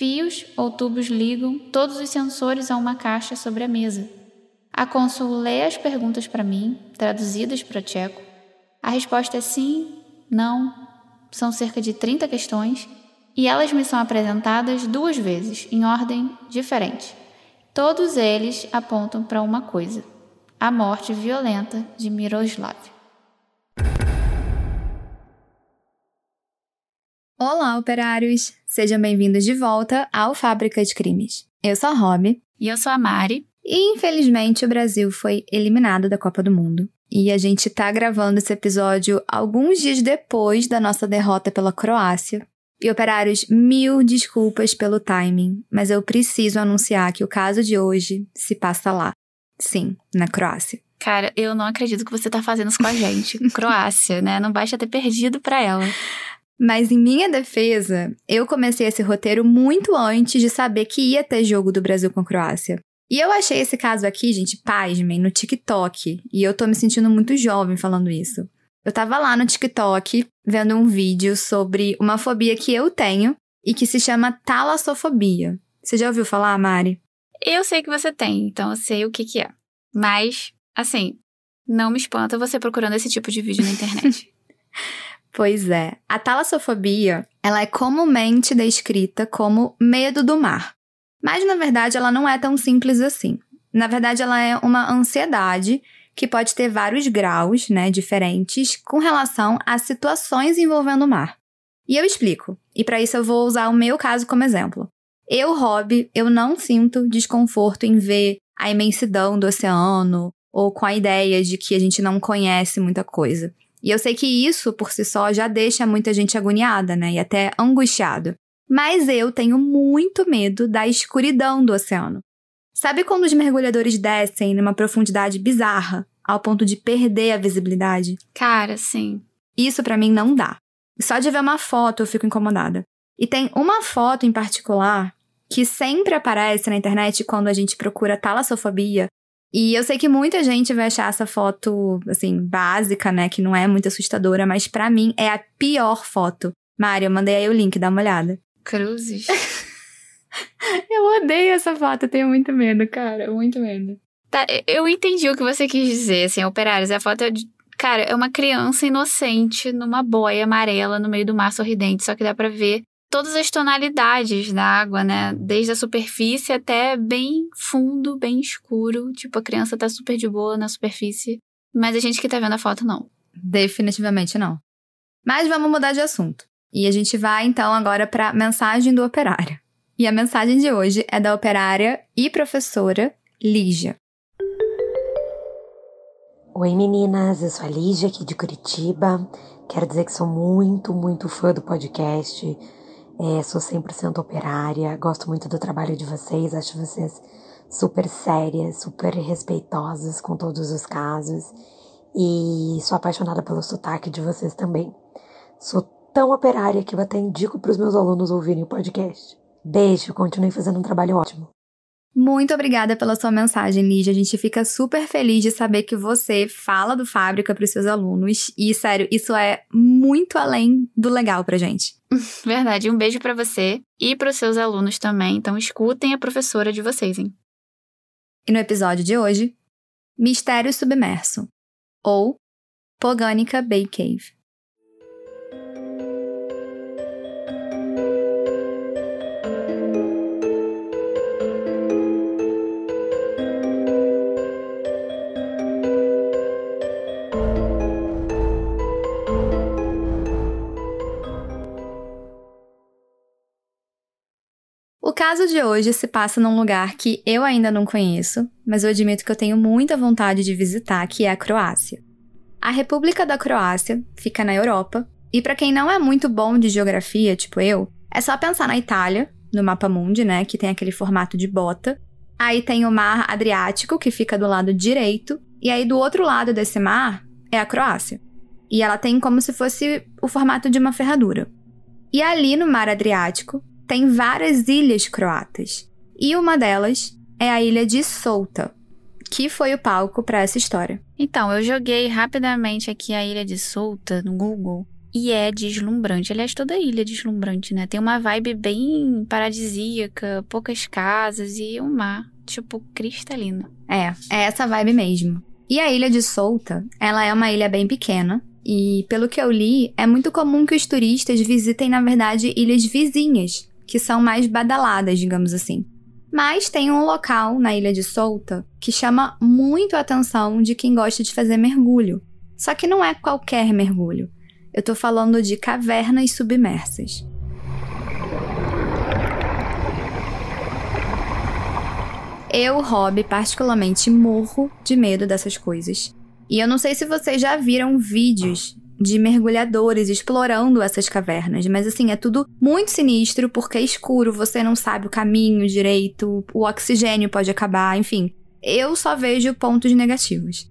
Fios ou tubos ligam todos os sensores a uma caixa sobre a mesa. A cônsul lê as perguntas para mim, traduzidas para tcheco. A resposta é sim, não. São cerca de 30 questões e elas me são apresentadas duas vezes, em ordem diferente. Todos eles apontam para uma coisa: a morte violenta de Miroslav. Olá, operários! Sejam bem-vindos de volta ao Fábrica de Crimes. Eu sou a Rob. E eu sou a Mari. E infelizmente o Brasil foi eliminado da Copa do Mundo. E a gente tá gravando esse episódio alguns dias depois da nossa derrota pela Croácia. E operários, mil desculpas pelo timing, mas eu preciso anunciar que o caso de hoje se passa lá. Sim, na Croácia. Cara, eu não acredito que você tá fazendo isso com a gente. Croácia, né? Não basta ter perdido pra ela. Mas em minha defesa, eu comecei esse roteiro muito antes de saber que ia ter jogo do Brasil com a Croácia. E eu achei esse caso aqui, gente, pasmem, no TikTok. E eu tô me sentindo muito jovem falando isso. Eu tava lá no TikTok vendo um vídeo sobre uma fobia que eu tenho e que se chama talassofobia. Você já ouviu falar, Mari? Eu sei que você tem, então eu sei o que que é. Mas, assim, não me espanta você procurando esse tipo de vídeo na internet. Pois é, a talassofobia, ela é comumente descrita como medo do mar. Mas na verdade ela não é tão simples assim. Na verdade ela é uma ansiedade que pode ter vários graus, né, diferentes com relação a situações envolvendo o mar. E eu explico. E para isso eu vou usar o meu caso como exemplo. Eu, Rob, eu não sinto desconforto em ver a imensidão do oceano ou com a ideia de que a gente não conhece muita coisa. E eu sei que isso, por si só, já deixa muita gente agoniada, né? E até angustiado. Mas eu tenho muito medo da escuridão do oceano. Sabe quando os mergulhadores descem numa profundidade bizarra, ao ponto de perder a visibilidade? Cara, sim. Isso para mim não dá. Só de ver uma foto eu fico incomodada. E tem uma foto em particular que sempre aparece na internet quando a gente procura talassofobia, e eu sei que muita gente vai achar essa foto, assim, básica, né? Que não é muito assustadora, mas para mim é a pior foto. Mário, eu mandei aí o link, dá uma olhada. Cruzes. eu odeio essa foto, tenho muito medo, cara, muito medo. Tá, eu entendi o que você quis dizer, assim, operários. A foto é de. Cara, é uma criança inocente numa boia amarela no meio do mar sorridente, só que dá pra ver todas as tonalidades da água, né? Desde a superfície até bem fundo, bem escuro. Tipo, a criança tá super de boa na superfície. Mas a gente que tá vendo a foto, não. Definitivamente não. Mas vamos mudar de assunto. E a gente vai então agora para mensagem do operário. E a mensagem de hoje é da operária e professora Lígia. Oi meninas, eu sou a Lígia aqui de Curitiba. Quero dizer que sou muito, muito fã do podcast é, sou 100% operária, gosto muito do trabalho de vocês, acho vocês super sérias, super respeitosas com todos os casos e sou apaixonada pelo sotaque de vocês também. Sou tão operária que eu até indico para os meus alunos ouvirem o podcast. Beijo, continue fazendo um trabalho ótimo. Muito obrigada pela sua mensagem, Lígia. A gente fica super feliz de saber que você fala do Fábrica para os seus alunos. E, sério, isso é muito além do legal pra gente. Verdade. Um beijo para você e para os seus alunos também. Então, escutem a professora de vocês, hein? E no episódio de hoje, Mistério Submerso ou Pogânica Bay Cave. Caso de hoje se passa num lugar que eu ainda não conheço, mas eu admito que eu tenho muita vontade de visitar, que é a Croácia. A República da Croácia fica na Europa, e para quem não é muito bom de geografia, tipo eu, é só pensar na Itália, no mapa mundi, né, que tem aquele formato de bota. Aí tem o Mar Adriático, que fica do lado direito, e aí do outro lado desse mar é a Croácia. E ela tem como se fosse o formato de uma ferradura. E ali no Mar Adriático tem várias ilhas croatas. E uma delas é a ilha de Solta, que foi o palco para essa história. Então, eu joguei rapidamente aqui a ilha de Solta no Google E é deslumbrante. Aliás, toda ilha é deslumbrante, né? Tem uma vibe bem paradisíaca, poucas casas e um mar, tipo, cristalino. É, é essa vibe mesmo. E a ilha de Solta, ela é uma ilha bem pequena. E pelo que eu li, é muito comum que os turistas visitem, na verdade, ilhas vizinhas, que são mais badaladas, digamos assim. Mas tem um local na Ilha de Solta que chama muito a atenção de quem gosta de fazer mergulho. Só que não é qualquer mergulho. Eu tô falando de cavernas submersas. Eu, Rob, particularmente morro de medo dessas coisas. E eu não sei se vocês já viram vídeos de mergulhadores explorando essas cavernas, mas assim, é tudo muito sinistro porque é escuro, você não sabe o caminho direito, o oxigênio pode acabar, enfim. Eu só vejo pontos negativos.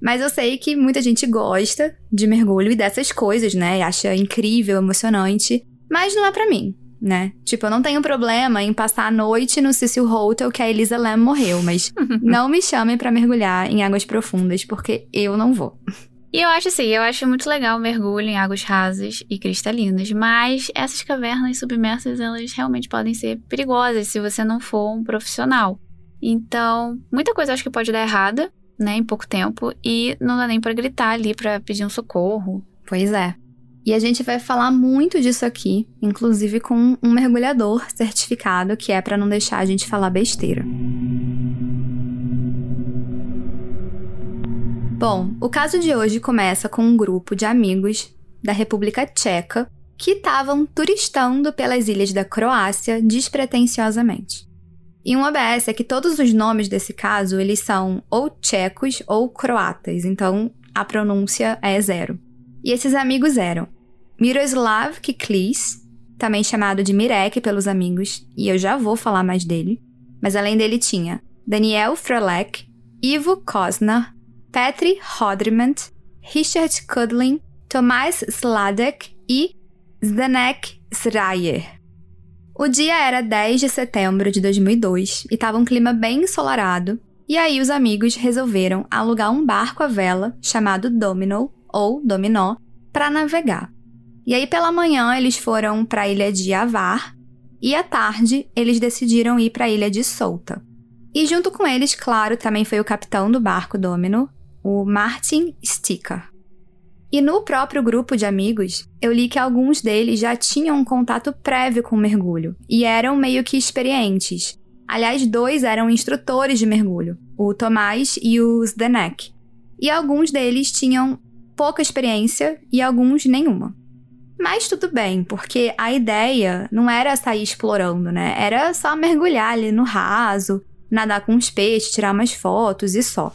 Mas eu sei que muita gente gosta de mergulho e dessas coisas, né? E acha incrível, emocionante. Mas não é para mim, né? Tipo, eu não tenho problema em passar a noite no Cecil Hotel que a Elisa Lam morreu, mas não me chamem para mergulhar em águas profundas, porque eu não vou. E eu acho assim, eu acho muito legal o mergulho em águas rasas e cristalinas, mas essas cavernas submersas, elas realmente podem ser perigosas se você não for um profissional. Então, muita coisa acho que pode dar errada, né, em pouco tempo, e não dá nem para gritar ali para pedir um socorro. Pois é. E a gente vai falar muito disso aqui, inclusive com um mergulhador certificado, que é para não deixar a gente falar besteira. Bom, o caso de hoje começa com um grupo de amigos da República Tcheca que estavam turistando pelas ilhas da Croácia despretensiosamente. E um OBS é que todos os nomes desse caso, eles são ou tchecos ou croatas, então a pronúncia é zero. E esses amigos eram Miroslav Kiklis, também chamado de Mirek pelos amigos, e eu já vou falar mais dele, mas além dele tinha Daniel Frolek, Ivo Kosnar, Petri Hodriment, Richard Kudlin, Tomás Sladek e Zdenek Srayer. O dia era 10 de setembro de 2002 e estava um clima bem ensolarado, e aí os amigos resolveram alugar um barco à vela chamado Domino, ou Dominó, para navegar. E aí pela manhã eles foram para a ilha de Avar, e à tarde eles decidiram ir para a ilha de Solta. E junto com eles, claro, também foi o capitão do barco Domino, o Martin Sticker. E no próprio grupo de amigos, eu li que alguns deles já tinham um contato prévio com o mergulho e eram meio que experientes. Aliás, dois eram instrutores de mergulho, o Tomás e o Zdenek. E alguns deles tinham pouca experiência e alguns nenhuma. Mas tudo bem, porque a ideia não era sair explorando, né? Era só mergulhar ali no raso, nadar com os peixes, tirar umas fotos e só.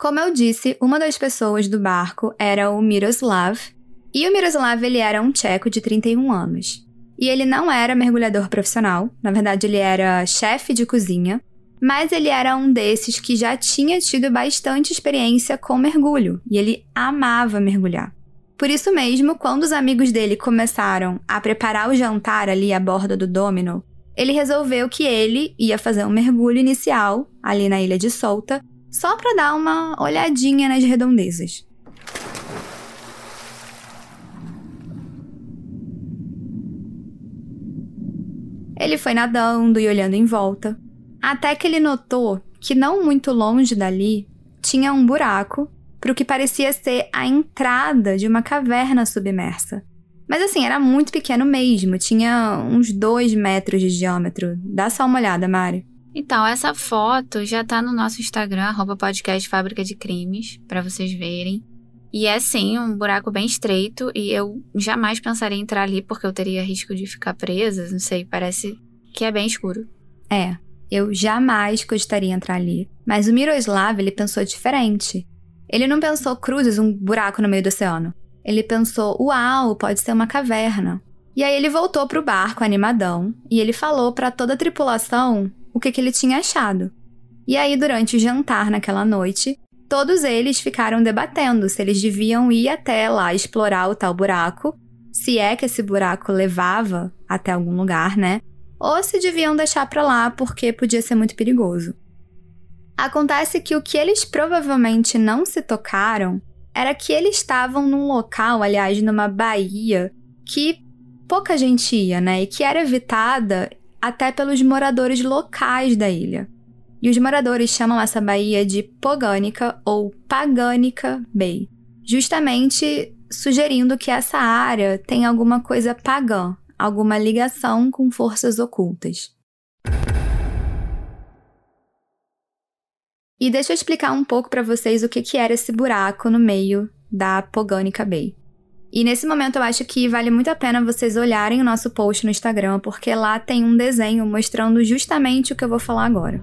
Como eu disse, uma das pessoas do barco era o Miroslav, e o Miroslav ele era um tcheco de 31 anos. E ele não era mergulhador profissional, na verdade ele era chefe de cozinha, mas ele era um desses que já tinha tido bastante experiência com mergulho, e ele amava mergulhar. Por isso mesmo, quando os amigos dele começaram a preparar o jantar ali a bordo do Domino, ele resolveu que ele ia fazer um mergulho inicial ali na ilha de Solta só para dar uma olhadinha nas redondezas. Ele foi nadando e olhando em volta, até que ele notou que não muito longe dali tinha um buraco para o que parecia ser a entrada de uma caverna submersa. Mas assim, era muito pequeno mesmo, tinha uns dois metros de diâmetro. Dá só uma olhada, Mari. Então, essa foto já tá no nosso Instagram, arroba podcast Fábrica de Crimes, para vocês verem. E é sim um buraco bem estreito e eu jamais pensaria em entrar ali porque eu teria risco de ficar presa, não sei, parece que é bem escuro. É, eu jamais gostaria de entrar ali. Mas o Miroslav, ele pensou diferente. Ele não pensou cruzes, um buraco no meio do oceano. Ele pensou, uau, pode ser uma caverna. E aí ele voltou pro barco animadão e ele falou para toda a tripulação o que, que ele tinha achado. E aí, durante o jantar naquela noite, todos eles ficaram debatendo se eles deviam ir até lá explorar o tal buraco, se é que esse buraco levava até algum lugar, né? ou se deviam deixar para lá porque podia ser muito perigoso. Acontece que o que eles provavelmente não se tocaram era que eles estavam num local, aliás, numa baía, que pouca gente ia, né? E que era evitada até pelos moradores locais da ilha. E os moradores chamam essa baía de Pogânica ou Pagânica Bay, justamente sugerindo que essa área tem alguma coisa pagã, alguma ligação com forças ocultas. E deixa eu explicar um pouco para vocês o que, que era esse buraco no meio da Pogânica Bay. E nesse momento eu acho que vale muito a pena vocês olharem o nosso post no Instagram, porque lá tem um desenho mostrando justamente o que eu vou falar agora.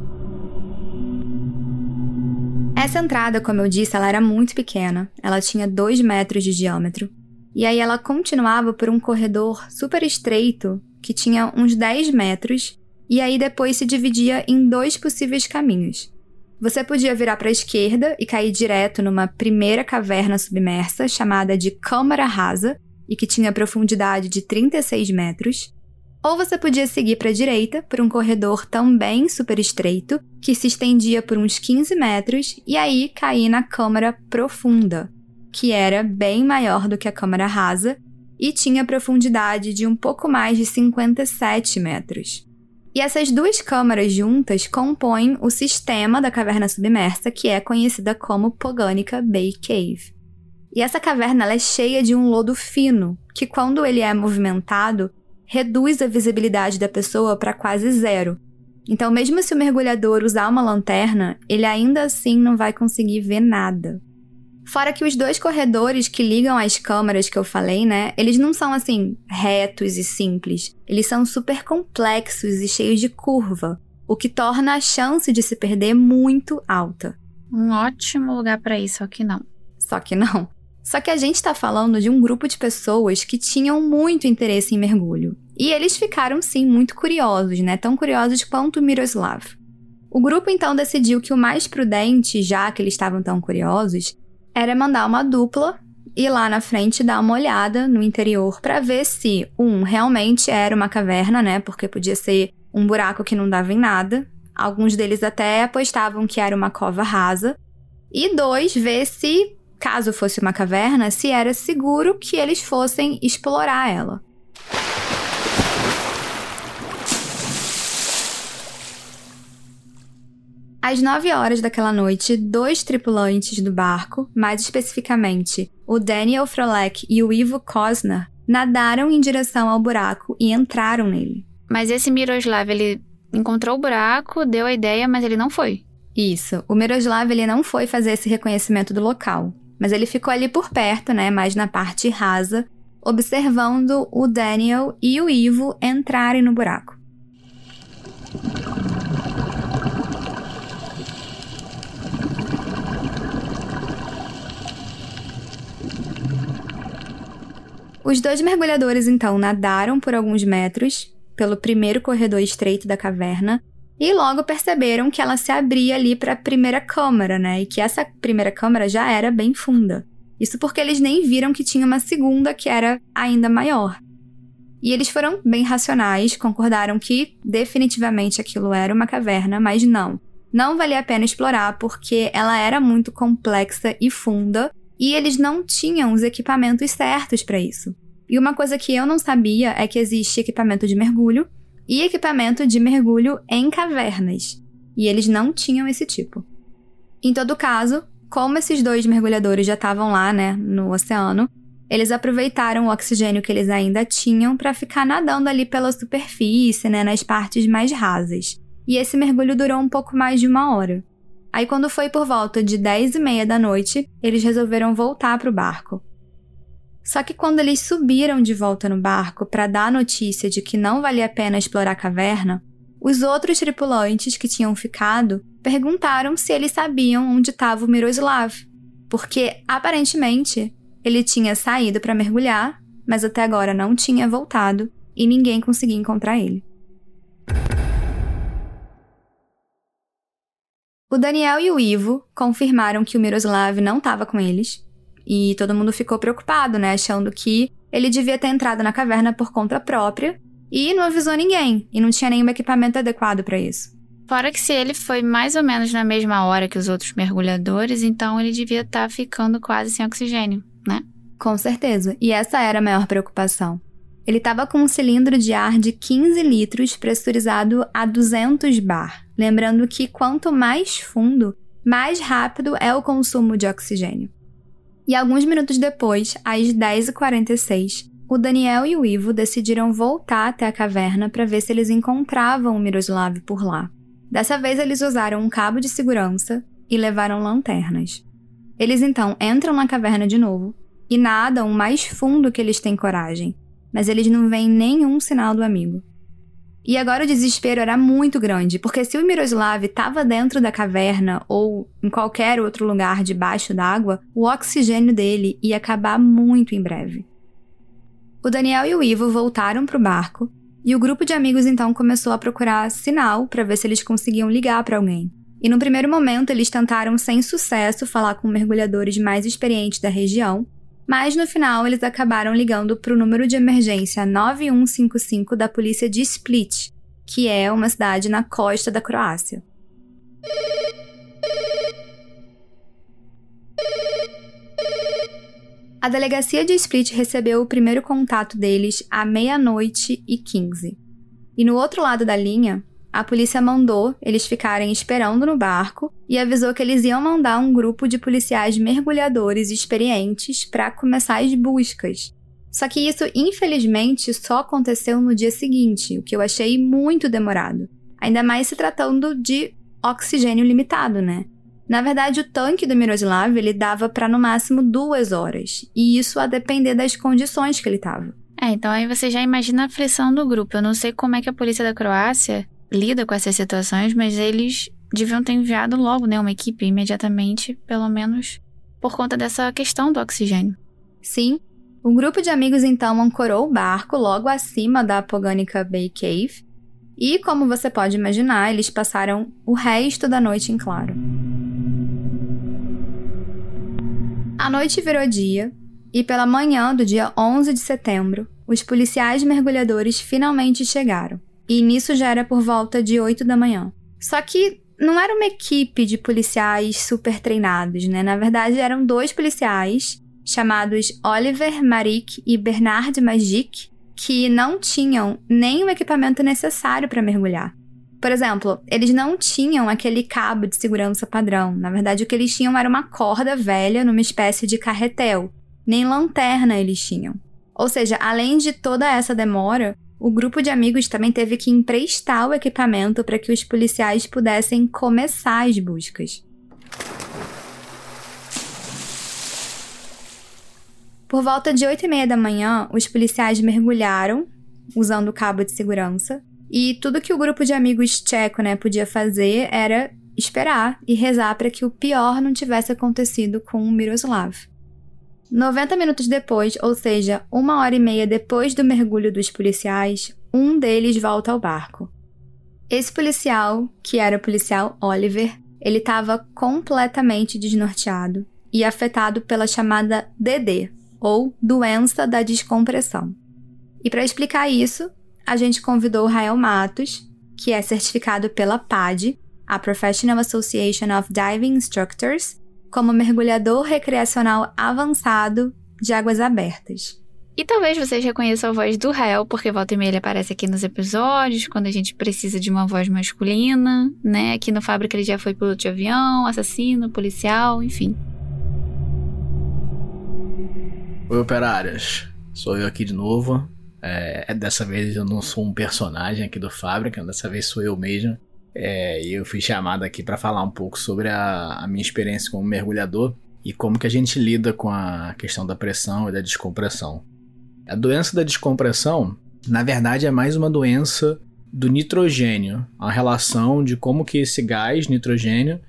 Essa entrada, como eu disse, ela era muito pequena. Ela tinha 2 metros de diâmetro. E aí ela continuava por um corredor super estreito, que tinha uns 10 metros, e aí depois se dividia em dois possíveis caminhos. Você podia virar para a esquerda e cair direto numa primeira caverna submersa chamada de Câmara Rasa e que tinha profundidade de 36 metros. Ou você podia seguir para a direita por um corredor também super estreito que se estendia por uns 15 metros e aí cair na Câmara Profunda, que era bem maior do que a Câmara Rasa e tinha profundidade de um pouco mais de 57 metros. E essas duas câmaras juntas compõem o sistema da caverna submersa, que é conhecida como Pogânica Bay Cave. E essa caverna é cheia de um lodo fino, que quando ele é movimentado, reduz a visibilidade da pessoa para quase zero. Então, mesmo se o mergulhador usar uma lanterna, ele ainda assim não vai conseguir ver nada. Fora que os dois corredores que ligam as câmaras que eu falei, né? Eles não são assim retos e simples. Eles são super complexos e cheios de curva, o que torna a chance de se perder muito alta. Um ótimo lugar para ir, só que não. Só que não. Só que a gente está falando de um grupo de pessoas que tinham muito interesse em mergulho. E eles ficaram, sim, muito curiosos, né? Tão curiosos quanto Miroslav. O grupo então decidiu que o mais prudente, já que eles estavam tão curiosos, era mandar uma dupla ir lá na frente dar uma olhada no interior para ver se, um, realmente era uma caverna, né? Porque podia ser um buraco que não dava em nada. Alguns deles até apostavam que era uma cova rasa. E dois, ver se, caso fosse uma caverna, se era seguro que eles fossem explorar ela. Às 9 horas daquela noite, dois tripulantes do barco, mais especificamente o Daniel Frolek e o Ivo Kosner, nadaram em direção ao buraco e entraram nele. Mas esse Miroslav, ele encontrou o buraco, deu a ideia, mas ele não foi. Isso. O Miroslav, ele não foi fazer esse reconhecimento do local. Mas ele ficou ali por perto, né, mais na parte rasa, observando o Daniel e o Ivo entrarem no buraco. Os dois mergulhadores então nadaram por alguns metros pelo primeiro corredor estreito da caverna e logo perceberam que ela se abria ali para a primeira câmara, né? E que essa primeira câmara já era bem funda. Isso porque eles nem viram que tinha uma segunda que era ainda maior. E eles foram bem racionais, concordaram que definitivamente aquilo era uma caverna, mas não. Não valia a pena explorar porque ela era muito complexa e funda e eles não tinham os equipamentos certos para isso. E uma coisa que eu não sabia é que existe equipamento de mergulho e equipamento de mergulho em cavernas, e eles não tinham esse tipo. Em todo caso, como esses dois mergulhadores já estavam lá, né, no oceano, eles aproveitaram o oxigênio que eles ainda tinham para ficar nadando ali pela superfície, né, nas partes mais rasas. E esse mergulho durou um pouco mais de uma hora. Aí, quando foi por volta de 10 e meia da noite, eles resolveram voltar para o barco. Só que quando eles subiram de volta no barco para dar a notícia de que não valia a pena explorar a caverna, os outros tripulantes que tinham ficado perguntaram se eles sabiam onde estava o Miroslav, porque aparentemente ele tinha saído para mergulhar, mas até agora não tinha voltado e ninguém conseguia encontrar ele. O Daniel e o Ivo confirmaram que o Miroslav não estava com eles, e todo mundo ficou preocupado, né, achando que ele devia ter entrado na caverna por conta própria, e não avisou ninguém, e não tinha nenhum equipamento adequado para isso. Fora que se ele foi mais ou menos na mesma hora que os outros mergulhadores, então ele devia estar tá ficando quase sem oxigênio, né? Com certeza, e essa era a maior preocupação. Ele estava com um cilindro de ar de 15 litros pressurizado a 200 bar. Lembrando que quanto mais fundo, mais rápido é o consumo de oxigênio. E alguns minutos depois, às 10h46, o Daniel e o Ivo decidiram voltar até a caverna para ver se eles encontravam o Miroslav por lá. Dessa vez, eles usaram um cabo de segurança e levaram lanternas. Eles então entram na caverna de novo e nadam o mais fundo que eles têm coragem, mas eles não veem nenhum sinal do amigo. E agora o desespero era muito grande, porque se o Miroslav estava dentro da caverna ou em qualquer outro lugar debaixo d'água, o oxigênio dele ia acabar muito em breve. O Daniel e o Ivo voltaram para o barco e o grupo de amigos então começou a procurar sinal para ver se eles conseguiam ligar para alguém. E no primeiro momento eles tentaram sem sucesso falar com mergulhadores mais experientes da região, mas no final eles acabaram ligando para o número de emergência 9155 da polícia de Split, que é uma cidade na costa da Croácia. A delegacia de Split recebeu o primeiro contato deles à meia-noite e 15. E no outro lado da linha, a polícia mandou eles ficarem esperando no barco e avisou que eles iam mandar um grupo de policiais mergulhadores experientes para começar as buscas. Só que isso, infelizmente, só aconteceu no dia seguinte, o que eu achei muito demorado. Ainda mais se tratando de oxigênio limitado, né? Na verdade, o tanque do Miroslav ele dava para no máximo duas horas, e isso a depender das condições que ele estava. É, então aí você já imagina a aflição do grupo. Eu não sei como é que a polícia da Croácia lida com essas situações, mas eles deviam ter enviado logo, né, uma equipe imediatamente, pelo menos por conta dessa questão do oxigênio. Sim. Um grupo de amigos então ancorou o barco logo acima da Poganica Bay Cave, e como você pode imaginar, eles passaram o resto da noite em claro. A noite virou dia, e pela manhã do dia 11 de setembro, os policiais mergulhadores finalmente chegaram e nisso já era por volta de 8 da manhã. Só que não era uma equipe de policiais super treinados, né? Na verdade, eram dois policiais chamados Oliver Marik e Bernard Magic, que não tinham nem o equipamento necessário para mergulhar. Por exemplo, eles não tinham aquele cabo de segurança padrão. Na verdade, o que eles tinham era uma corda velha numa espécie de carretel. Nem lanterna eles tinham. Ou seja, além de toda essa demora, o grupo de amigos também teve que emprestar o equipamento para que os policiais pudessem começar as buscas. Por volta de 8 e meia da manhã, os policiais mergulharam, usando o cabo de segurança, e tudo que o grupo de amigos tcheco né, podia fazer era esperar e rezar para que o pior não tivesse acontecido com o Miroslav. 90 minutos depois, ou seja, uma hora e meia depois do mergulho dos policiais, um deles volta ao barco. Esse policial, que era o policial Oliver, ele estava completamente desnorteado e afetado pela chamada DD, ou doença da descompressão. E para explicar isso, a gente convidou o Rael Matos, que é certificado pela PAD, a Professional Association of Diving Instructors, como mergulhador recreacional avançado de águas abertas. E talvez vocês reconheçam a voz do Rael, porque volta e meia ele aparece aqui nos episódios, quando a gente precisa de uma voz masculina, né? Aqui no Fábrica ele já foi piloto de avião, assassino, policial, enfim. Oi, operárias. Sou eu aqui de novo. É, dessa vez eu não sou um personagem aqui do Fábrica, dessa vez sou eu mesmo. É, eu fui chamado aqui para falar um pouco sobre a, a, minha experiência como mergulhador e como que a gente lida com a questão da pressão e da descompressão. A doença da descompressão, na verdade, é mais uma doença do nitrogênio, a relação de como que esse gás nitrogênio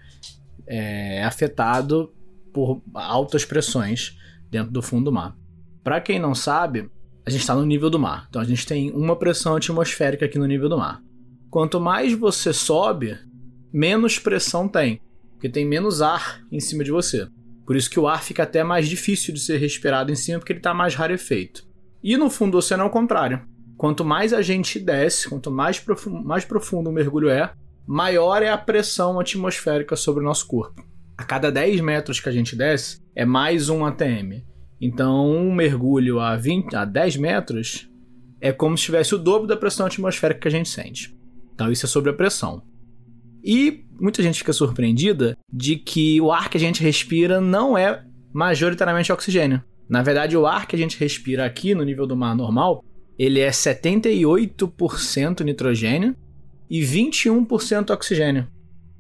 é afetado por altas pressões dentro do fundo do mar. Para quem não sabe, a gente está no nível do mar, então a gente tem uma pressão atmosférica aqui no nível do mar. Quanto mais você sobe, menos pressão tem, porque tem menos ar em cima de você. Por isso que o ar fica até mais difícil de ser respirado em cima, porque ele está mais rarefeito. E no fundo do oceano é o contrário. quanto mais a gente desce, quanto mais, profundo, mais profundo o mergulho é, maior é a pressão atmosférica sobre o nosso corpo. A cada 10 metros que a gente desce, é mais um ATM. Então, um mergulho a, 20, a 10 metros é como se tivesse o dobro da pressão atmosférica que a gente sente. Então, isso é sobre a pressão. E muita gente fica surpreendida de que o ar que a gente respira não é majoritariamente oxigênio. Na verdade, o ar que a gente respira aqui no nível do mar normal, ele é 78% nitrogênio e 21% oxigênio.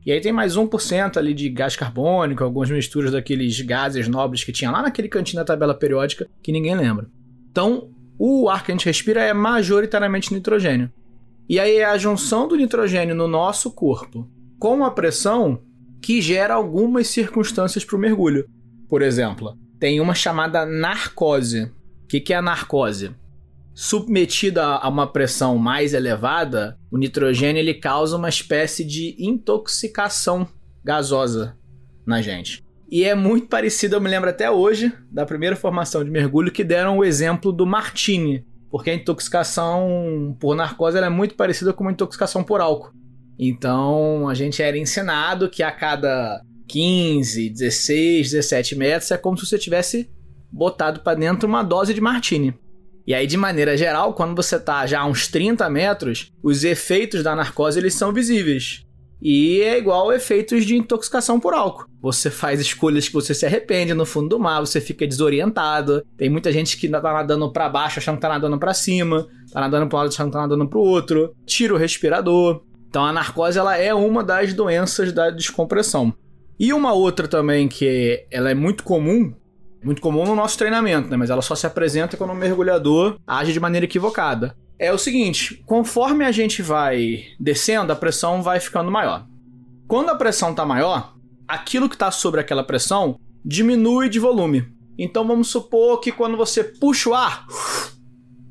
E aí tem mais 1% ali de gás carbônico, algumas misturas daqueles gases nobres que tinha lá naquele cantinho da tabela periódica que ninguém lembra. Então, o ar que a gente respira é majoritariamente nitrogênio. E aí é a junção do nitrogênio no nosso corpo com a pressão que gera algumas circunstâncias para o mergulho. Por exemplo, tem uma chamada narcose. O que, que é a narcose? Submetida a uma pressão mais elevada, o nitrogênio ele causa uma espécie de intoxicação gasosa na gente. E é muito parecido, eu me lembro até hoje, da primeira formação de mergulho, que deram o exemplo do Martini. Porque a intoxicação por narcose é muito parecida com uma intoxicação por álcool. Então a gente era ensinado que a cada 15, 16, 17 metros é como se você tivesse botado para dentro uma dose de martini. E aí, de maneira geral, quando você tá já a uns 30 metros, os efeitos da narcose eles são visíveis. E é igual efeitos de intoxicação por álcool. Você faz escolhas que você se arrepende no fundo do mar, você fica desorientado. Tem muita gente que tá nadando para baixo achando que tá nadando para cima, tá nadando para um lado achando que tá nadando pro outro. Tira o respirador. Então a narcose ela é uma das doenças da descompressão. E uma outra também que ela é muito comum, muito comum no nosso treinamento, né? mas ela só se apresenta quando o mergulhador age de maneira equivocada. É o seguinte, conforme a gente vai descendo, a pressão vai ficando maior. Quando a pressão está maior, aquilo que está sobre aquela pressão diminui de volume. Então vamos supor que quando você puxa o ar,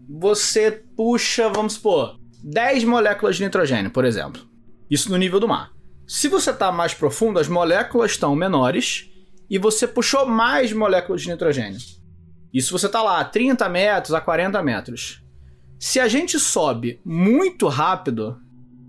você puxa, vamos supor, 10 moléculas de nitrogênio, por exemplo. Isso no nível do mar. Se você está mais profundo, as moléculas estão menores e você puxou mais moléculas de nitrogênio. Isso você está lá a 30 metros, a 40 metros. Se a gente sobe muito rápido,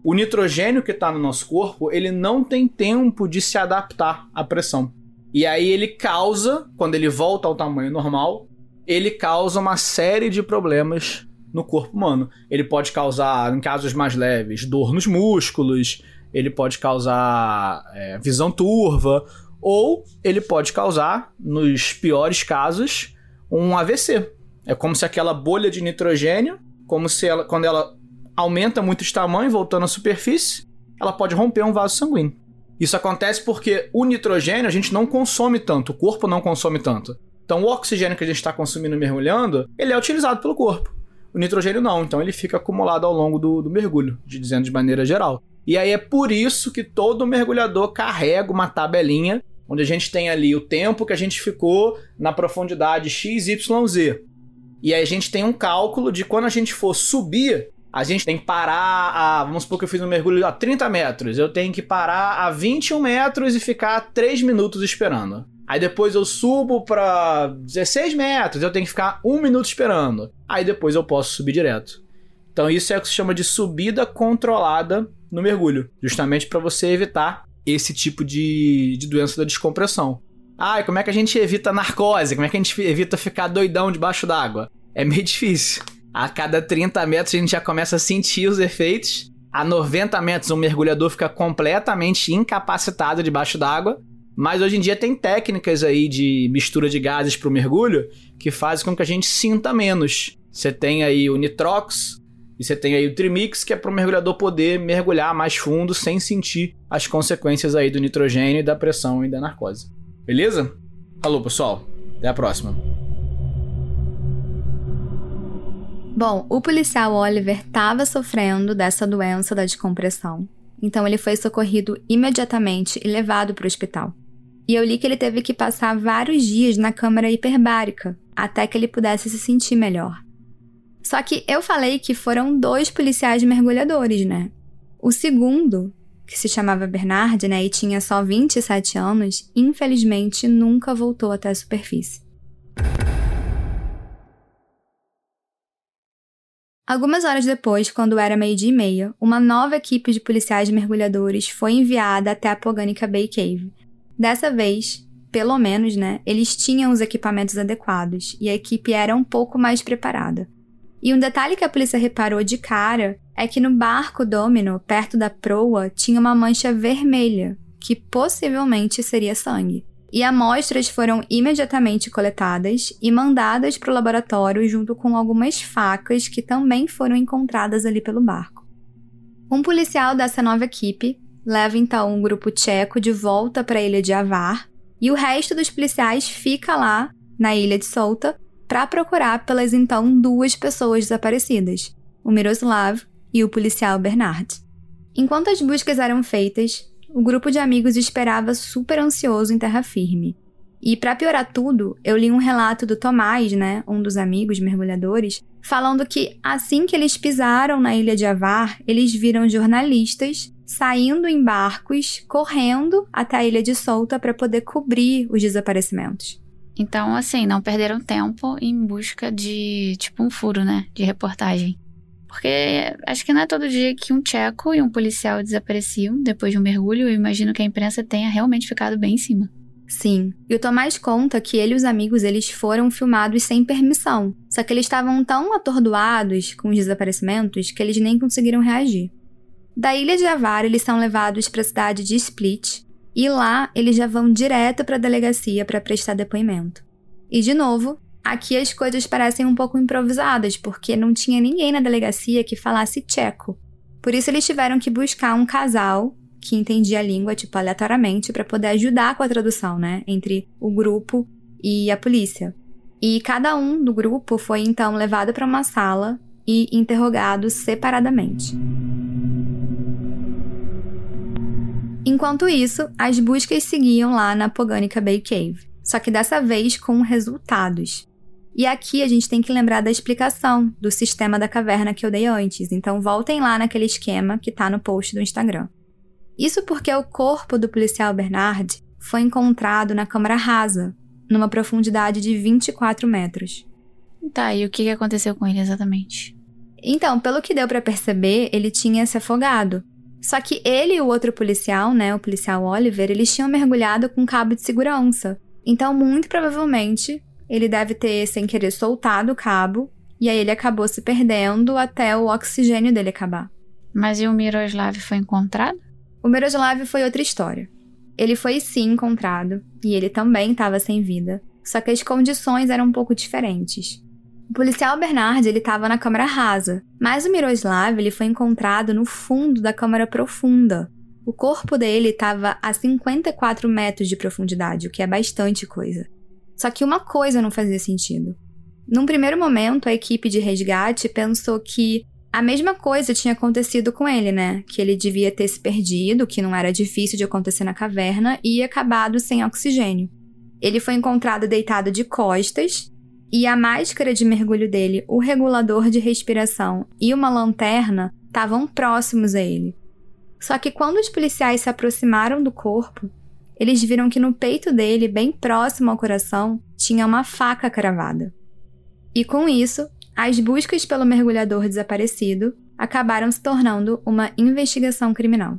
o nitrogênio que está no nosso corpo, ele não tem tempo de se adaptar à pressão. E aí ele causa, quando ele volta ao tamanho normal, ele causa uma série de problemas no corpo humano. Ele pode causar, em casos mais leves, dor nos músculos, ele pode causar é, visão turva, ou ele pode causar, nos piores casos, um AVC. É como se aquela bolha de nitrogênio, como se ela, quando ela aumenta muito de tamanho, voltando à superfície, ela pode romper um vaso sanguíneo. Isso acontece porque o nitrogênio a gente não consome tanto, o corpo não consome tanto. Então o oxigênio que a gente está consumindo mergulhando, ele é utilizado pelo corpo. O nitrogênio não, então ele fica acumulado ao longo do, do mergulho, de, dizendo de maneira geral. E aí é por isso que todo mergulhador carrega uma tabelinha onde a gente tem ali o tempo que a gente ficou na profundidade XYZ. E aí a gente tem um cálculo de quando a gente for subir, a gente tem que parar a. Vamos supor que eu fiz um mergulho a 30 metros. Eu tenho que parar a 21 metros e ficar 3 minutos esperando. Aí depois eu subo para 16 metros, eu tenho que ficar um minuto esperando. Aí depois eu posso subir direto. Então isso é o que se chama de subida controlada no mergulho, justamente para você evitar esse tipo de, de doença da descompressão. E como é que a gente evita narcose? Como é que a gente evita ficar doidão debaixo d'água? É meio difícil. A cada 30 metros a gente já começa a sentir os efeitos. A 90 metros, um mergulhador fica completamente incapacitado debaixo d'água. Mas hoje em dia tem técnicas aí de mistura de gases para o mergulho que fazem com que a gente sinta menos. Você tem aí o nitrox e você tem aí o trimix, que é para o mergulhador poder mergulhar mais fundo sem sentir as consequências aí do nitrogênio, da pressão e da narcose. Beleza? Falou, pessoal. Até a próxima. Bom, o policial Oliver estava sofrendo dessa doença da descompressão, então ele foi socorrido imediatamente e levado para o hospital. E eu li que ele teve que passar vários dias na câmara hiperbárica até que ele pudesse se sentir melhor. Só que eu falei que foram dois policiais mergulhadores, né? O segundo, que se chamava Bernard, né, e tinha só 27 anos, infelizmente nunca voltou até a superfície. Algumas horas depois, quando era meio-dia e meia, uma nova equipe de policiais mergulhadores foi enviada até a Poganica Bay Cave. Dessa vez, pelo menos, né, eles tinham os equipamentos adequados e a equipe era um pouco mais preparada. E um detalhe que a polícia reparou de cara é que no barco Domino, perto da proa, tinha uma mancha vermelha, que possivelmente seria sangue. E amostras foram imediatamente coletadas e mandadas para o laboratório junto com algumas facas que também foram encontradas ali pelo barco. Um policial dessa nova equipe leva então um grupo tcheco de volta para a ilha de Avar e o resto dos policiais fica lá, na ilha de Solta, para procurar pelas então duas pessoas desaparecidas, o Miroslav e o policial Bernard. Enquanto as buscas eram feitas, o grupo de amigos esperava super ansioso em terra firme. E para piorar tudo, eu li um relato do Tomás, né, um dos amigos mergulhadores, falando que assim que eles pisaram na ilha de Avar, eles viram jornalistas saindo em barcos, correndo até a ilha de Solta para poder cobrir os desaparecimentos. Então, assim, não perderam tempo em busca de, tipo, um furo, né? De reportagem. Porque acho que não é todo dia que um tcheco e um policial desapareciam depois de um mergulho. Eu imagino que a imprensa tenha realmente ficado bem em cima. Sim. E o Tomás conta que ele e os amigos eles foram filmados sem permissão. Só que eles estavam tão atordoados com os desaparecimentos que eles nem conseguiram reagir. Da ilha de Avar, eles são levados para a cidade de Split, e lá eles já vão direto para a delegacia para prestar depoimento. E de novo, aqui as coisas parecem um pouco improvisadas, porque não tinha ninguém na delegacia que falasse tcheco. Por isso eles tiveram que buscar um casal que entendia a língua, tipo, aleatoriamente, para poder ajudar com a tradução, né, entre o grupo e a polícia. E cada um do grupo foi então levado para uma sala e interrogado separadamente. Enquanto isso, as buscas seguiam lá na Poganica Bay Cave, só que dessa vez com resultados. E aqui a gente tem que lembrar da explicação do sistema da caverna que eu dei antes, então voltem lá naquele esquema que tá no post do Instagram. Isso porque o corpo do policial Bernard foi encontrado na câmara rasa, numa profundidade de 24 metros. Tá, e o que aconteceu com ele exatamente? Então, pelo que deu para perceber, ele tinha se afogado, só que ele e o outro policial, né, o policial Oliver, eles tinham mergulhado com cabo de segurança. Então, muito provavelmente, ele deve ter, sem querer, soltado o cabo, e aí ele acabou se perdendo até o oxigênio dele acabar. Mas e o Miroslav foi encontrado? O Miroslav foi outra história. Ele foi sim encontrado, e ele também estava sem vida, só que as condições eram um pouco diferentes. O policial Bernard ele estava na câmara rasa, mas o Miroslav ele foi encontrado no fundo da câmara profunda. O corpo dele estava a 54 metros de profundidade, o que é bastante coisa. Só que uma coisa não fazia sentido. Num primeiro momento, a equipe de resgate pensou que a mesma coisa tinha acontecido com ele, né? Que ele devia ter se perdido, que não era difícil de acontecer na caverna e acabado sem oxigênio. Ele foi encontrado deitado de costas e a máscara de mergulho dele, o regulador de respiração e uma lanterna estavam próximos a ele. Só que quando os policiais se aproximaram do corpo, eles viram que no peito dele, bem próximo ao coração, tinha uma faca cravada. E com isso, as buscas pelo mergulhador desaparecido acabaram se tornando uma investigação criminal.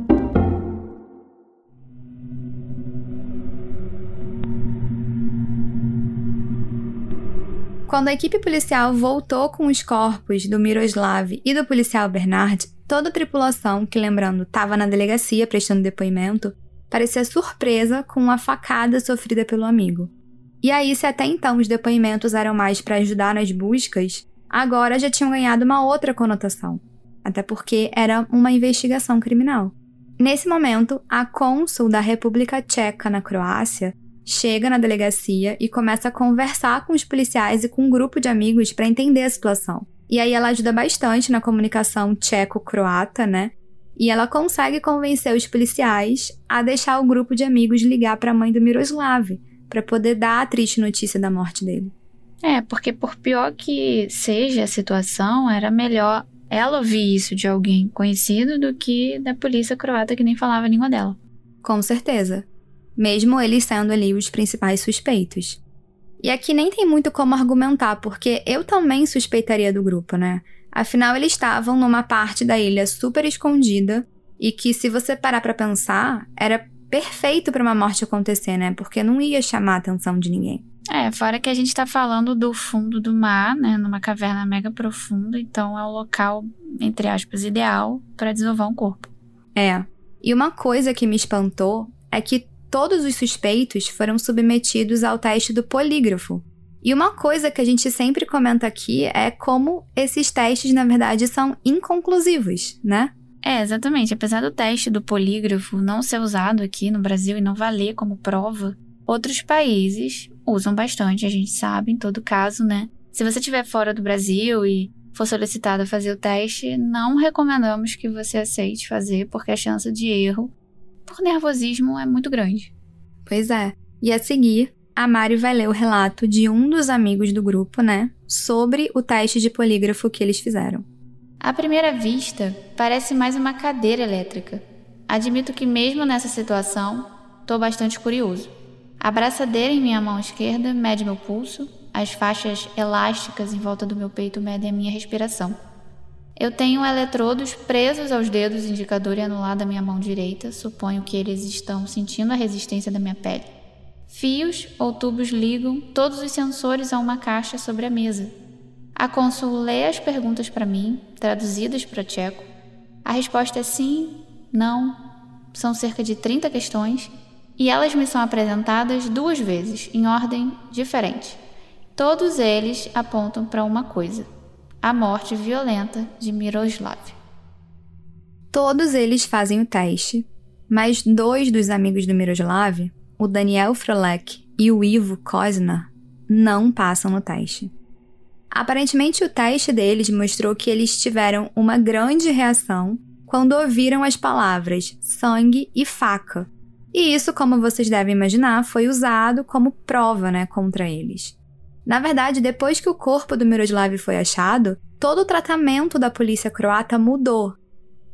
Quando a equipe policial voltou com os corpos do Miroslav e do policial Bernard, toda a tripulação, que lembrando estava na delegacia prestando depoimento, parecia surpresa com a facada sofrida pelo amigo. E aí, se até então os depoimentos eram mais para ajudar nas buscas, agora já tinham ganhado uma outra conotação. Até porque era uma investigação criminal. Nesse momento, a cônsul da República Tcheca na Croácia chega na delegacia e começa a conversar com os policiais e com um grupo de amigos para entender a situação. E aí ela ajuda bastante na comunicação tcheco-croata, né? E ela consegue convencer os policiais a deixar o grupo de amigos ligar para a mãe do Miroslav, para poder dar a triste notícia da morte dele. É, porque por pior que seja a situação, era melhor ela ouvir isso de alguém conhecido do que da polícia croata que nem falava a língua dela. Com certeza mesmo eles sendo ali os principais suspeitos. E aqui nem tem muito como argumentar, porque eu também suspeitaria do grupo, né? Afinal, eles estavam numa parte da ilha super escondida e que, se você parar para pensar, era perfeito para uma morte acontecer, né? Porque não ia chamar a atenção de ninguém. É, fora que a gente tá falando do fundo do mar, né? Numa caverna mega profunda, então é o local, entre aspas, ideal para desovar um corpo. É. E uma coisa que me espantou é que todos os suspeitos foram submetidos ao teste do polígrafo. E uma coisa que a gente sempre comenta aqui é como esses testes, na verdade, são inconclusivos, né? É, exatamente. Apesar do teste do polígrafo não ser usado aqui no Brasil e não valer como prova, outros países usam bastante, a gente sabe, em todo caso, né? Se você estiver fora do Brasil e for solicitado a fazer o teste, não recomendamos que você aceite fazer, porque a chance de erro por nervosismo é muito grande. Pois é. E a seguir, a Mari vai ler o relato de um dos amigos do grupo, né? Sobre o teste de polígrafo que eles fizeram. À primeira vista, parece mais uma cadeira elétrica. Admito que, mesmo nessa situação, estou bastante curioso. A braçadeira em minha mão esquerda mede meu pulso, as faixas elásticas em volta do meu peito medem a minha respiração. Eu tenho eletrodos presos aos dedos indicador e anular da minha mão direita, suponho que eles estão sentindo a resistência da minha pele. Fios ou tubos ligam todos os sensores a uma caixa sobre a mesa. A cônsul lê as perguntas para mim, traduzidas para tcheco. A resposta é sim, não. São cerca de 30 questões e elas me são apresentadas duas vezes, em ordem diferente. Todos eles apontam para uma coisa a morte violenta de Miroslav. Todos eles fazem o teste, mas dois dos amigos do Miroslav, o Daniel Frolek e o Ivo Kozna, não passam no teste. Aparentemente, o teste deles mostrou que eles tiveram uma grande reação quando ouviram as palavras sangue e faca. E isso, como vocês devem imaginar, foi usado como prova né, contra eles. Na verdade, depois que o corpo do Miroslav foi achado, todo o tratamento da polícia croata mudou.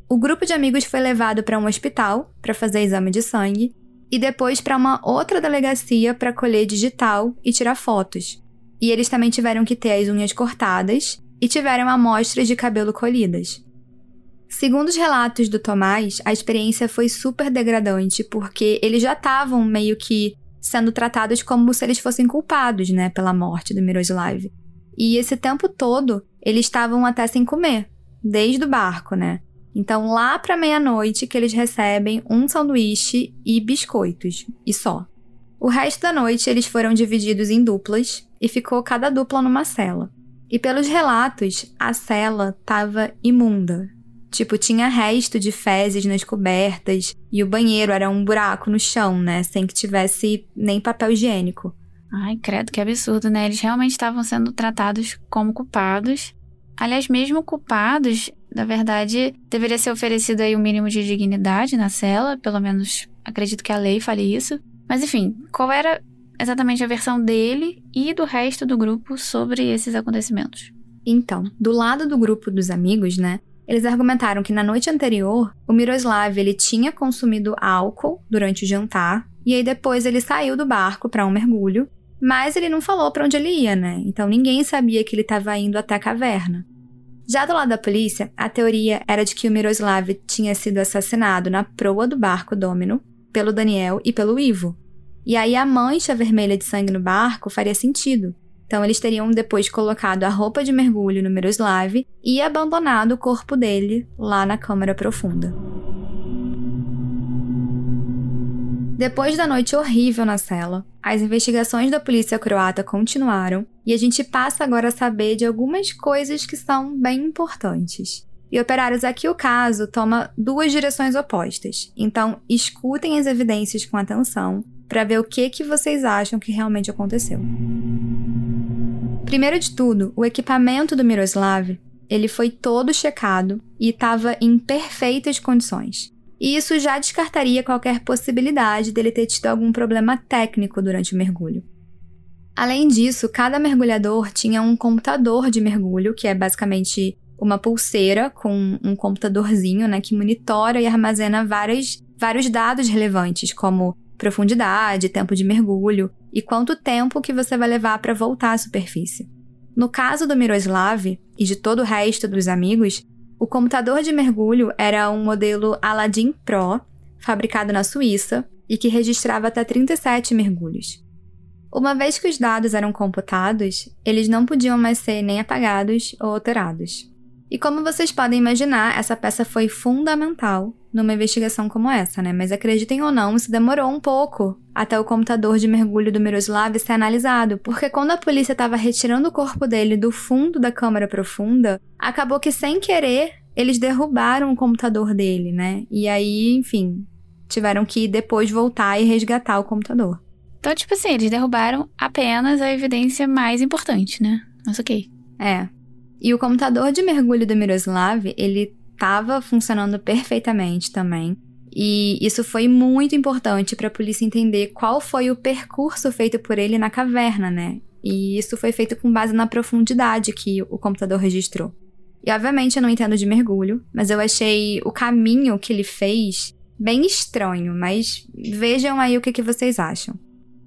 O grupo de amigos foi levado para um hospital para fazer exame de sangue e depois para uma outra delegacia para colher digital e tirar fotos. E eles também tiveram que ter as unhas cortadas e tiveram amostras de cabelo colhidas. Segundo os relatos do Tomás, a experiência foi super degradante porque eles já estavam meio que sendo tratados como se eles fossem culpados, né, pela morte do Miroslav. E esse tempo todo, eles estavam até sem comer, desde o barco, né? Então, lá para meia-noite que eles recebem um sanduíche e biscoitos, e só. O resto da noite eles foram divididos em duplas e ficou cada dupla numa cela. E pelos relatos, a cela estava imunda, Tipo, tinha resto de fezes nas cobertas e o banheiro era um buraco no chão, né? Sem que tivesse nem papel higiênico. Ai, credo, que absurdo, né? Eles realmente estavam sendo tratados como culpados. Aliás, mesmo culpados, na verdade, deveria ser oferecido aí o um mínimo de dignidade na cela, pelo menos acredito que a lei fale isso. Mas enfim, qual era exatamente a versão dele e do resto do grupo sobre esses acontecimentos? Então, do lado do grupo dos amigos, né? Eles argumentaram que na noite anterior, o Miroslav ele tinha consumido álcool durante o jantar e aí depois ele saiu do barco para um mergulho, mas ele não falou para onde ele ia, né? Então ninguém sabia que ele estava indo até a caverna. Já do lado da polícia, a teoria era de que o Miroslav tinha sido assassinado na proa do barco Domino pelo Daniel e pelo Ivo. E aí a mancha vermelha de sangue no barco faria sentido, Então eles teriam depois colocado a roupa de mergulho no Miroslav e abandonado o corpo dele lá na câmara profunda. Depois da noite horrível na cela, as investigações da polícia croata continuaram e a gente passa agora a saber de algumas coisas que são bem importantes. E operários, aqui o caso toma duas direções opostas. Então, escutem as evidências com atenção para ver o que que vocês acham que realmente aconteceu. Primeiro de tudo, o equipamento do Miroslav, ele foi todo checado e estava em perfeitas condições e isso já descartaria qualquer possibilidade dele ter tido algum problema técnico durante o mergulho. Além disso, cada mergulhador tinha um computador de mergulho, que é basicamente uma pulseira com um computadorzinho né, que monitora e armazena várias, vários dados relevantes, como profundidade, tempo de mergulho e quanto tempo que você vai levar para voltar à superfície. No caso do Miroslav e de todo o resto dos amigos, o computador de mergulho era um modelo Aladdin Pro, fabricado na Suíça, e que registrava até 37 mergulhos. Uma vez que os dados eram computados, eles não podiam mais ser nem apagados ou alterados. E como vocês podem imaginar, essa peça foi fundamental numa investigação como essa, né? Mas acreditem ou não, isso demorou um pouco até o computador de mergulho do Miroslav ser analisado, porque quando a polícia estava retirando o corpo dele do fundo da câmara profunda, acabou que sem querer eles derrubaram o computador dele, né? E aí, enfim, tiveram que depois voltar e resgatar o computador. Então, tipo assim, eles derrubaram apenas a evidência mais importante, né? Mas ok. É. E o computador de mergulho do Miroslav, ele estava funcionando perfeitamente também. E isso foi muito importante para a polícia entender qual foi o percurso feito por ele na caverna, né? E isso foi feito com base na profundidade que o computador registrou. E obviamente eu não entendo de mergulho, mas eu achei o caminho que ele fez bem estranho, mas vejam aí o que, que vocês acham.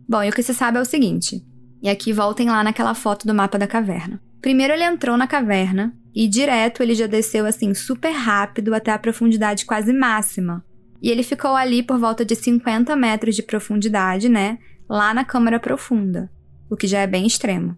Bom, e o que se sabe é o seguinte, e aqui voltem lá naquela foto do mapa da caverna. Primeiro ele entrou na caverna e direto ele já desceu assim super rápido até a profundidade quase máxima. E ele ficou ali por volta de 50 metros de profundidade, né? Lá na câmara profunda, o que já é bem extremo.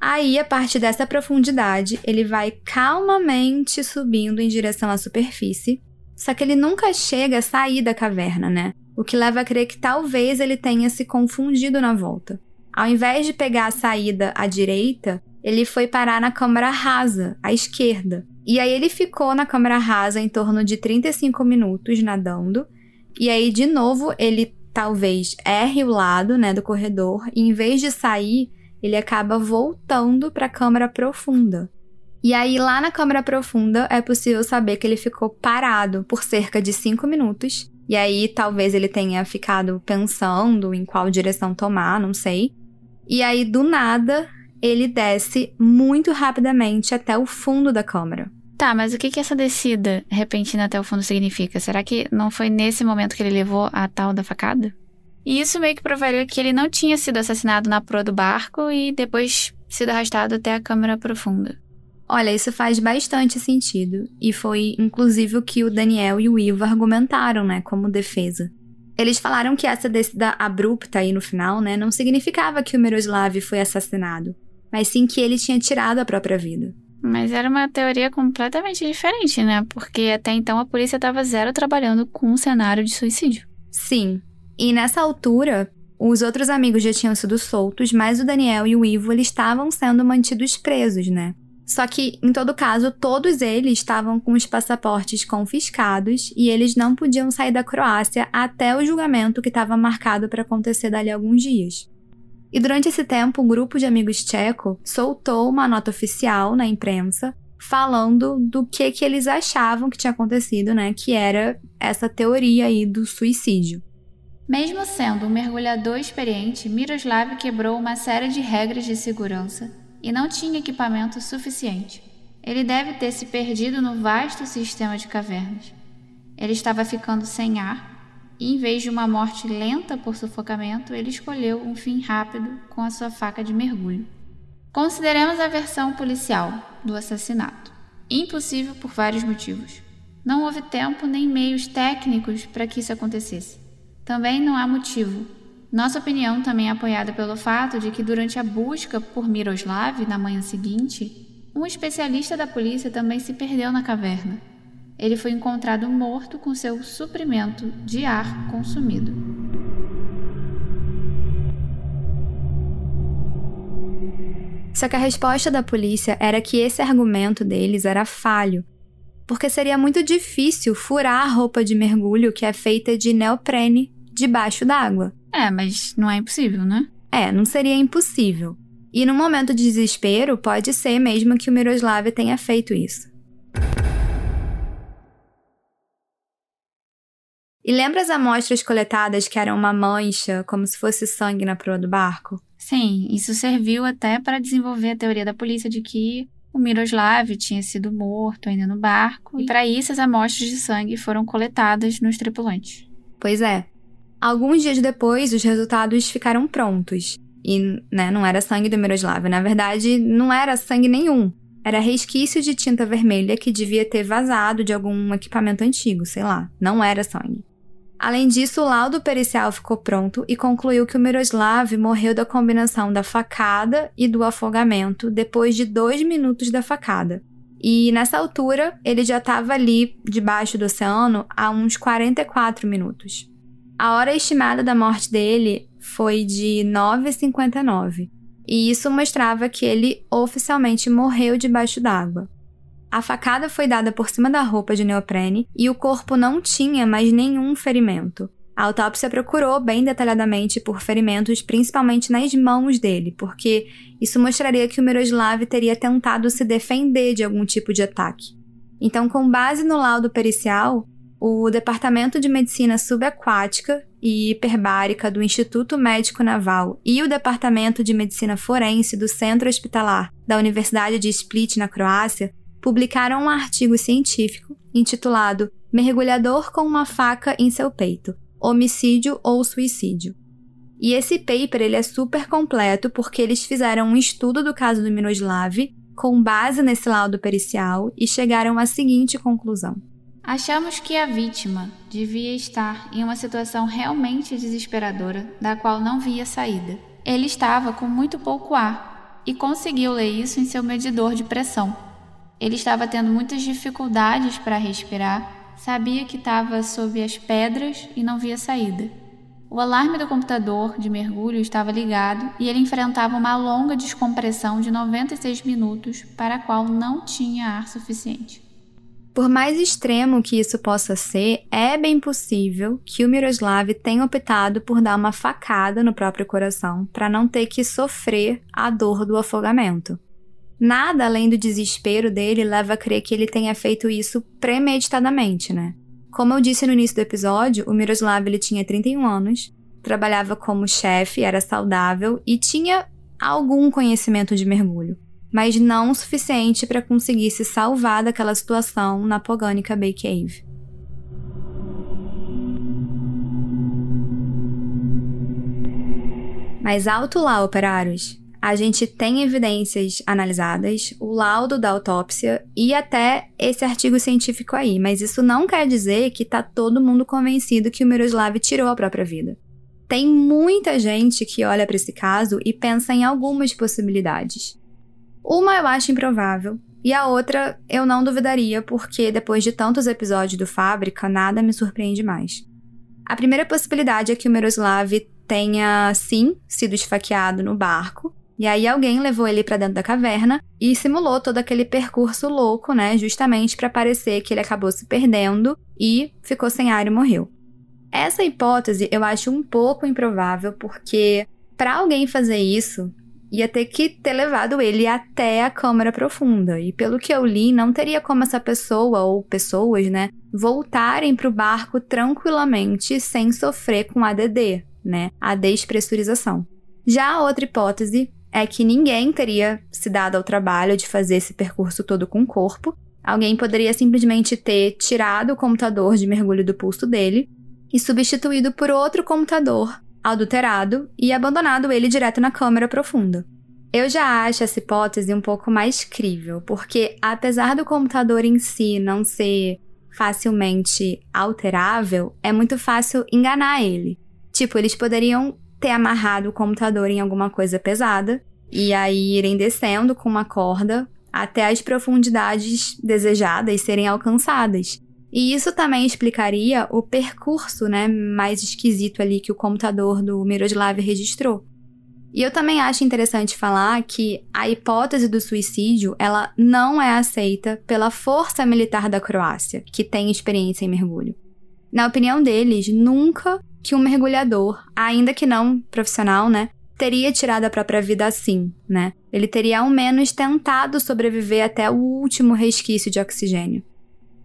Aí, a partir dessa profundidade, ele vai calmamente subindo em direção à superfície, só que ele nunca chega a sair da caverna, né? O que leva a crer que talvez ele tenha se confundido na volta. Ao invés de pegar a saída à direita, ele foi parar na câmara rasa, à esquerda. E aí ele ficou na câmara rasa em torno de 35 minutos nadando. E aí, de novo, ele talvez erre o lado né, do corredor e em vez de sair, ele acaba voltando para a câmara profunda. E aí, lá na câmara profunda, é possível saber que ele ficou parado por cerca de 5 minutos. E aí, talvez ele tenha ficado pensando em qual direção tomar, não sei. E aí, do nada, ele desce muito rapidamente até o fundo da câmara. Tá, mas o que, que essa descida repentina até o fundo significa? Será que não foi nesse momento que ele levou a tal da facada? E isso meio que provaria que ele não tinha sido assassinado na proa do barco e depois sido arrastado até a câmara profunda. Olha, isso faz bastante sentido. E foi inclusive o que o Daniel e o Ivo argumentaram, né, como defesa. Eles falaram que essa descida abrupta aí no final, né, não significava que o Miroslav foi assassinado mas sim que ele tinha tirado a própria vida. Mas era uma teoria completamente diferente, né? Porque até então a polícia estava zero trabalhando com um cenário de suicídio. Sim. E nessa altura, os outros amigos já tinham sido soltos, mas o Daniel e o Ivo eles estavam sendo mantidos presos, né? Só que, em todo caso, todos eles estavam com os passaportes confiscados e eles não podiam sair da Croácia até o julgamento que estava marcado para acontecer dali a alguns dias. E durante esse tempo, um grupo de amigos tcheco soltou uma nota oficial na imprensa falando do que, que eles achavam que tinha acontecido, né? Que era essa teoria aí do suicídio. Mesmo sendo um mergulhador experiente, Miroslav quebrou uma série de regras de segurança e não tinha equipamento suficiente. Ele deve ter se perdido no vasto sistema de cavernas. Ele estava ficando sem ar e, em vez de uma morte lenta por sufocamento, ele escolheu um fim rápido com a sua faca de mergulho. Consideremos a versão policial do assassinato. Impossível por vários motivos. Não houve tempo nem meios técnicos para que isso acontecesse. Também não há motivo. Nossa opinião também é apoiada pelo fato de que, durante a busca por Miroslav na manhã seguinte, um especialista da polícia também se perdeu na caverna. Ele foi encontrado morto com seu suprimento de ar consumido. Só que a resposta da polícia era que esse argumento deles era falho, porque seria muito difícil furar a roupa de mergulho que é feita de neoprene debaixo d'água. É, mas não é impossível, né? É, não seria impossível. E no momento de desespero, pode ser mesmo que o Miroslav tenha feito isso. E lembra as amostras coletadas que eram uma mancha, como se fosse sangue na proa do barco? Sim, isso serviu até para desenvolver a teoria da polícia de que o Miroslav tinha sido morto ainda no barco, e para isso as amostras de sangue foram coletadas nos tripulantes. Pois é. Alguns dias depois, os resultados ficaram prontos. E né, não era sangue do Miroslav. Na verdade, não era sangue nenhum. Era resquício de tinta vermelha que devia ter vazado de algum equipamento antigo, sei lá. Não era sangue. Além disso, o laudo pericial ficou pronto e concluiu que o Miroslav morreu da combinação da facada e do afogamento depois de dois minutos da facada. E nessa altura, ele já estava ali debaixo do oceano há uns 44 minutos. A hora estimada da morte dele foi de 9h59, e isso mostrava que ele oficialmente morreu debaixo d'água. A facada foi dada por cima da roupa de neoprene e o corpo não tinha mais nenhum ferimento. A autópsia procurou bem detalhadamente por ferimentos, principalmente nas mãos dele, porque isso mostraria que o Miroslav teria tentado se defender de algum tipo de ataque. Então, com base no laudo pericial, o Departamento de Medicina Subaquática e Hiperbárica do Instituto Médico Naval e o Departamento de Medicina Forense do Centro Hospitalar da Universidade de Split, na Croácia, publicaram um artigo científico intitulado Mergulhador com uma faca em seu peito: Homicídio ou Suicídio. E esse paper ele é super completo porque eles fizeram um estudo do caso do Miroslav com base nesse laudo pericial e chegaram à seguinte conclusão. Achamos que a vítima devia estar em uma situação realmente desesperadora, da qual não via saída. Ele estava com muito pouco ar e conseguiu ler isso em seu medidor de pressão. Ele estava tendo muitas dificuldades para respirar, sabia que estava sob as pedras e não via saída. O alarme do computador de mergulho estava ligado e ele enfrentava uma longa descompressão de 96 minutos para a qual não tinha ar suficiente. Por mais extremo que isso possa ser, é bem possível que o Miroslav tenha optado por dar uma facada no próprio coração para não ter que sofrer a dor do afogamento. Nada além do desespero dele leva a crer que ele tenha feito isso premeditadamente, né? Como eu disse no início do episódio, o Miroslav ele tinha 31 anos, trabalhava como chefe, era saudável e tinha algum conhecimento de mergulho mas não o suficiente para conseguir se salvar daquela situação na Pogânica Bay Cave. Mas alto lá, operários. A gente tem evidências analisadas, o laudo da autópsia e até esse artigo científico aí, mas isso não quer dizer que tá todo mundo convencido que o Miroslav tirou a própria vida. Tem muita gente que olha para esse caso e pensa em algumas possibilidades. Uma eu acho improvável, e a outra eu não duvidaria, porque depois de tantos episódios do Fábrica, nada me surpreende mais. A primeira possibilidade é que o Miroslav tenha, sim, sido esfaqueado no barco, e aí alguém levou ele para dentro da caverna e simulou todo aquele percurso louco, né, justamente para parecer que ele acabou se perdendo e ficou sem ar e morreu. Essa hipótese eu acho um pouco improvável, porque para alguém fazer isso, ia ter que ter levado ele até a câmara profunda. E pelo que eu li, não teria como essa pessoa ou pessoas, né, voltarem para o barco tranquilamente sem sofrer com ADD, né, a despressurização. Já a outra hipótese é que ninguém teria se dado ao trabalho de fazer esse percurso todo com o corpo. Alguém poderia simplesmente ter tirado o computador de mergulho do pulso dele e substituído por outro computador adulterado e abandonado ele direto na câmara profunda. Eu já acho essa hipótese um pouco mais crível, porque apesar do computador em si não ser facilmente alterável, é muito fácil enganar ele. Tipo, eles poderiam ter amarrado o computador em alguma coisa pesada e aí irem descendo com uma corda até as profundidades desejadas serem alcançadas. E isso também explicaria o percurso, né, mais esquisito ali que o computador do Miroslav registrou. E eu também acho interessante falar que a hipótese do suicídio, ela não é aceita pela força militar da Croácia, que tem experiência em mergulho. Na opinião deles, nunca que um mergulhador, ainda que não profissional, né, teria tirado a própria vida assim, né? Ele teria ao menos tentado sobreviver até o último resquício de oxigênio.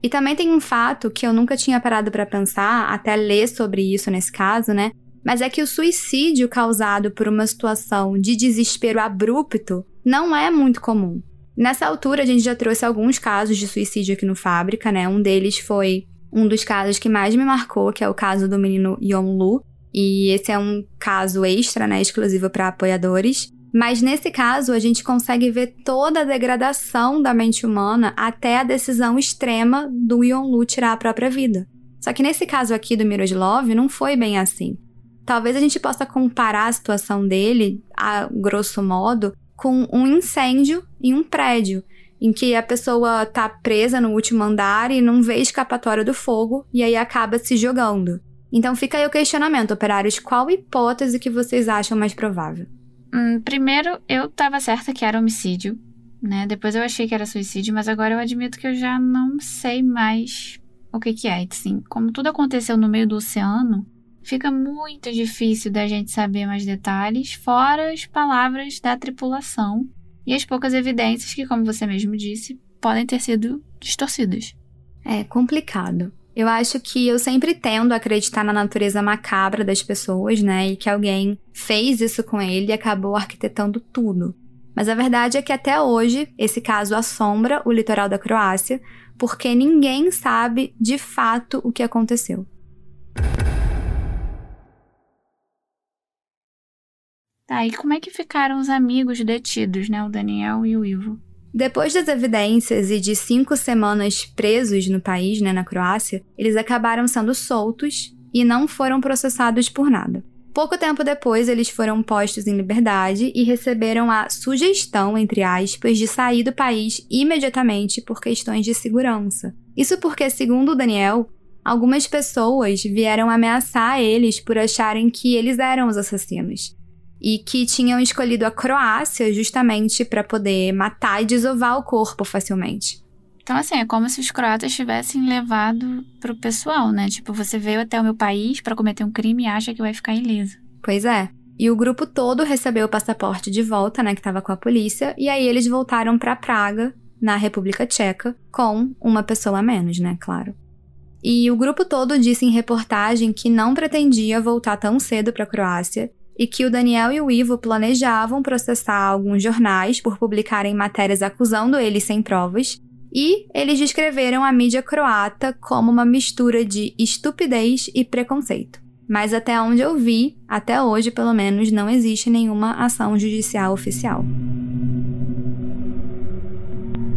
E também tem um fato que eu nunca tinha parado para pensar, até ler sobre isso nesse caso, né? Mas é que o suicídio causado por uma situação de desespero abrupto não é muito comum. Nessa altura, a gente já trouxe alguns casos de suicídio aqui no Fábrica, né? Um deles foi um dos casos que mais me marcou, que é o caso do menino Yonlu. E esse é um caso extra, né? Exclusivo para apoiadores. Mas nesse caso, a gente consegue ver toda a degradação da mente humana até a decisão extrema do Yonlu tirar a própria vida. Só que nesse caso aqui do Miroslav, não foi bem assim. Talvez a gente possa comparar a situação dele, a grosso modo, com um incêndio em um prédio, em que a pessoa tá presa no último andar e não vê escapatória do fogo e aí acaba se jogando. Então fica aí o questionamento, operários, qual hipótese que vocês acham mais provável? Hum, primeiro, eu tava certa que era homicídio, né? Depois eu achei que era suicídio, mas agora eu admito que eu já não sei mais o que que é. Assim, como tudo aconteceu no meio do oceano, fica muito difícil da gente saber mais detalhes, fora as palavras da tripulação e as poucas evidências que, como você mesmo disse, podem ter sido distorcidas. É complicado. Eu acho que eu sempre tendo a acreditar na natureza macabra das pessoas, né? E que alguém fez isso com ele e acabou arquitetando tudo. Mas a verdade é que até hoje esse caso assombra o litoral da Croácia, porque ninguém sabe de fato o que aconteceu. Tá, e como é que ficaram os amigos detidos, né? O Daniel e o Ivo? Depois das evidências e de cinco semanas presos no país, né, na Croácia, eles acabaram sendo soltos e não foram processados por nada. Pouco tempo depois, eles foram postos em liberdade e receberam a sugestão, entre aspas, de sair do país imediatamente por questões de segurança. Isso porque, segundo Daniel, algumas pessoas vieram ameaçar eles por acharem que eles eram os assassinos e que tinham escolhido a Croácia justamente para poder matar e desovar o corpo facilmente. Então, assim, é como se os croatas tivessem levado pro pessoal, né? Tipo, você veio até o meu país para cometer um crime e acha que vai ficar ileso. Pois é. E o grupo todo recebeu o passaporte de volta, né, que estava com a polícia, e aí eles voltaram para Praga, na República Tcheca, com uma pessoa a menos, né, claro. E o grupo todo disse em reportagem que não pretendia voltar tão cedo para a Croácia e que o Daniel e o Ivo planejavam processar alguns jornais por publicarem matérias acusando eles sem provas, e eles descreveram a mídia croata como uma mistura de estupidez e preconceito. Mas até onde eu vi, até hoje pelo menos, não existe nenhuma ação judicial oficial.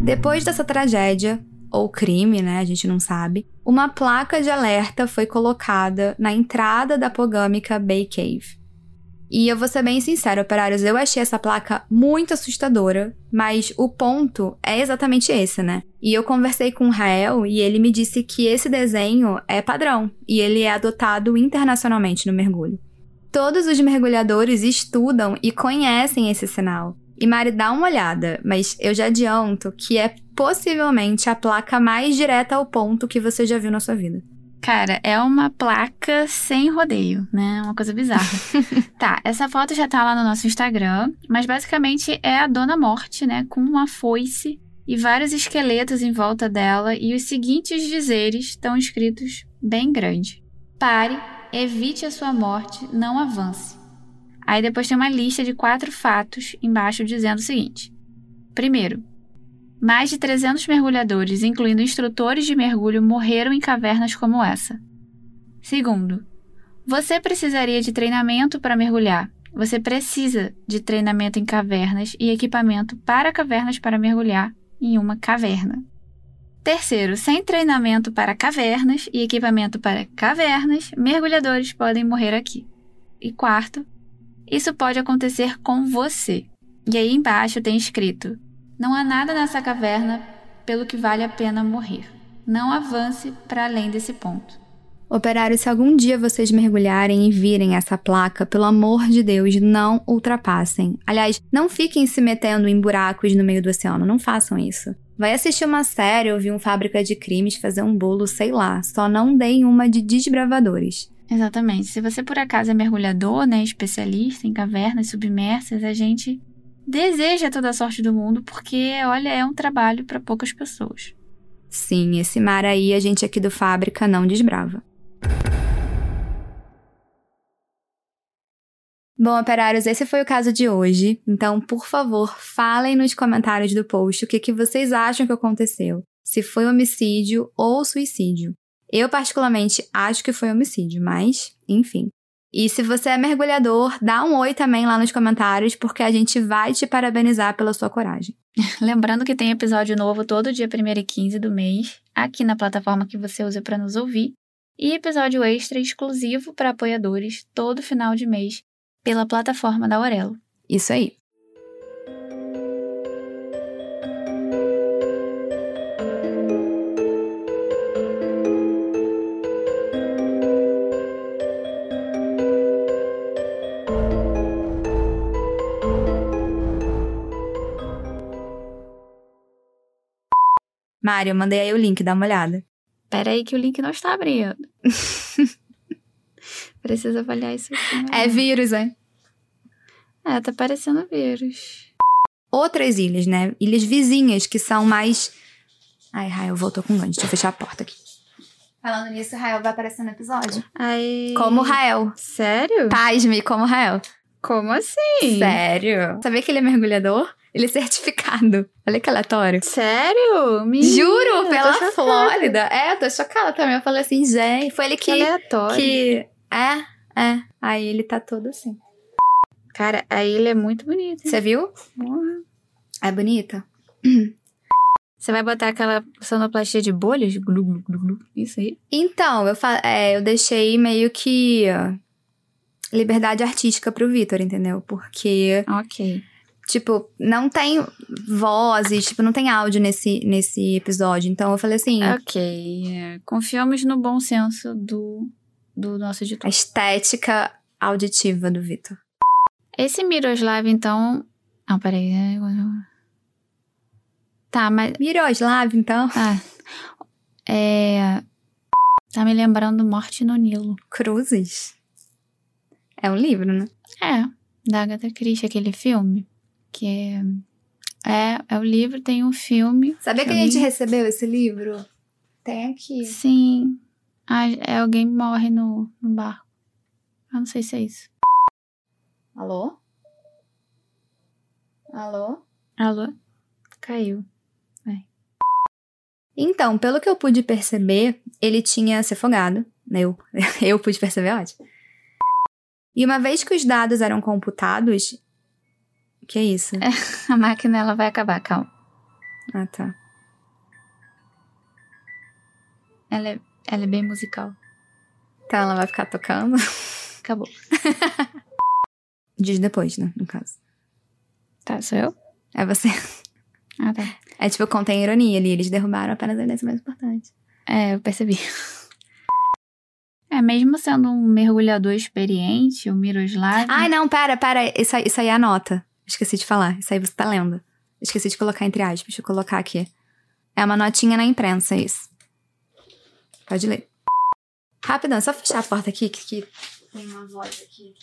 Depois dessa tragédia, ou crime, né? A gente não sabe. Uma placa de alerta foi colocada na entrada da pogâmica Bay Cave. E eu vou ser bem sincero, operários, eu achei essa placa muito assustadora, mas o ponto é exatamente esse, né? E eu conversei com o Rael e ele me disse que esse desenho é padrão e ele é adotado internacionalmente no mergulho. Todos os mergulhadores estudam e conhecem esse sinal. E Mari, dá uma olhada, mas eu já adianto que é possivelmente a placa mais direta ao ponto que você já viu na sua vida. Cara, é uma placa sem rodeio, né? Uma coisa bizarra. tá, essa foto já tá lá no nosso Instagram, mas basicamente é a Dona Morte, né? Com uma foice e vários esqueletos em volta dela, e os seguintes dizeres estão escritos bem grande: Pare, evite a sua morte, não avance. Aí depois tem uma lista de quatro fatos embaixo dizendo o seguinte: Primeiro, mais de 300 mergulhadores, incluindo instrutores de mergulho, morreram em cavernas como essa. Segundo, você precisaria de treinamento para mergulhar. Você precisa de treinamento em cavernas e equipamento para cavernas para mergulhar em uma caverna. Terceiro, sem treinamento para cavernas e equipamento para cavernas, mergulhadores podem morrer aqui. E quarto, Isso pode acontecer com você. E aí embaixo tem escrito: Não há nada nessa caverna pelo que vale a pena morrer. Não avance para além desse ponto. Operário, se algum dia vocês mergulharem e virem essa placa, pelo amor de Deus, não ultrapassem. Aliás, não fiquem se metendo em buracos no meio do oceano, não façam isso. Vai assistir uma série, ouvir um Fábrica de Crimes, fazer um bolo, sei lá. Só não deem uma de desbravadores. Exatamente. Se você por acaso é mergulhador, né, especialista em cavernas submersas, a gente deseja toda a sorte do mundo, porque, olha, é um trabalho para poucas pessoas. Sim, esse mar aí a gente aqui do Fábrica não desbrava. Bom, operários, esse foi o caso de hoje. Então, por favor, falem nos comentários do post o que, que vocês acham que aconteceu. Se foi homicídio ou suicídio. Eu, particularmente, acho que foi homicídio, mas, enfim. E se você é mergulhador, dá um oi também lá nos comentários, porque a gente vai te parabenizar pela sua coragem. Lembrando que tem episódio novo todo dia 1 e 15 do mês, aqui na plataforma que você usa para nos ouvir, e episódio extra exclusivo para apoiadores todo final de mês pela plataforma da Aurelo. Isso aí. Mário, mandei aí o link, dá uma olhada. Pera aí que o link não está abrindo. Precisa avaliar isso aqui. Né? É vírus, é? É, tá parecendo vírus. Outras ilhas, né? Ilhas vizinhas que são mais. Ai, Rael voltou com gancho. Deixa eu fechar a porta aqui. Falando nisso, Rael vai aparecer no episódio. Ai. Como Rael. Sério? Pasme, como Rael. Como assim? Sério? Sabia que ele é mergulhador? Ele é certificado. Olha que aleatório. Sério? Menina, Juro, pela. Flórida. É, eu tô chocada também. Eu falei assim, gente, foi ele Que que. aleatório. que... É, é. Aí ele tá todo assim. Cara, a ilha é muito bonita. hein? Você viu? Porra. É bonita? Você vai botar aquela sonoplastia de bolhas? Glu, glu, glu. Isso aí. Então, eu, é, eu deixei meio que ó, liberdade artística pro Vitor, entendeu? Porque, Ok. Tipo, não tem vozes, tipo, não tem áudio nesse, nesse episódio. Então eu falei assim, Ok. é, Confiamos no bom senso do, do nosso a editor. estética auditiva do Vitor. Esse Miroslav, então. Ah, peraí. é, Tá, mas. Miroslav, então. Ah. É. Tá me lembrando Morte no Nilo. Cruzes. É um livro, né? É, da Agatha Christie, aquele filme. Que é. É, é o livro, tem um filme. Sabia que a gente recebeu esse livro? Tem aqui. Sim. Ah, é alguém morre no, no barco. Eu não sei se é isso. Alô? Alô? Alô? Caiu. Então, pelo que eu pude perceber, ele tinha se afogado. né? Eu, eu pude perceber, ótimo. E uma vez que os dados eram computados. Que é isso? A máquina ela vai acabar, calma. Ah, tá. Ela é, ela é bem musical. Então ela vai ficar tocando. Acabou. Dias depois, né? No caso. Tá, sou eu? É você. Ah, tá. É tipo, contém ironia ali. Eles derrubaram apenas a evidência mais importante. É, eu percebi. É, mesmo sendo um mergulhador experiente, o Miroslav. Ai, não, pera, pera. Isso isso aí é a nota. Esqueci de falar. Isso aí você tá lendo. Esqueci de colocar entre aspas. Deixa eu colocar aqui. É uma notinha na imprensa, isso. Pode ler. Rapidão, só fechar a porta aqui, que, que tem uma voz aqui.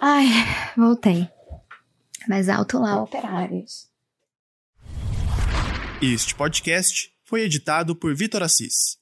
Ai, voltei. Mais alto lá, operários. Este podcast foi editado por Vitor Assis.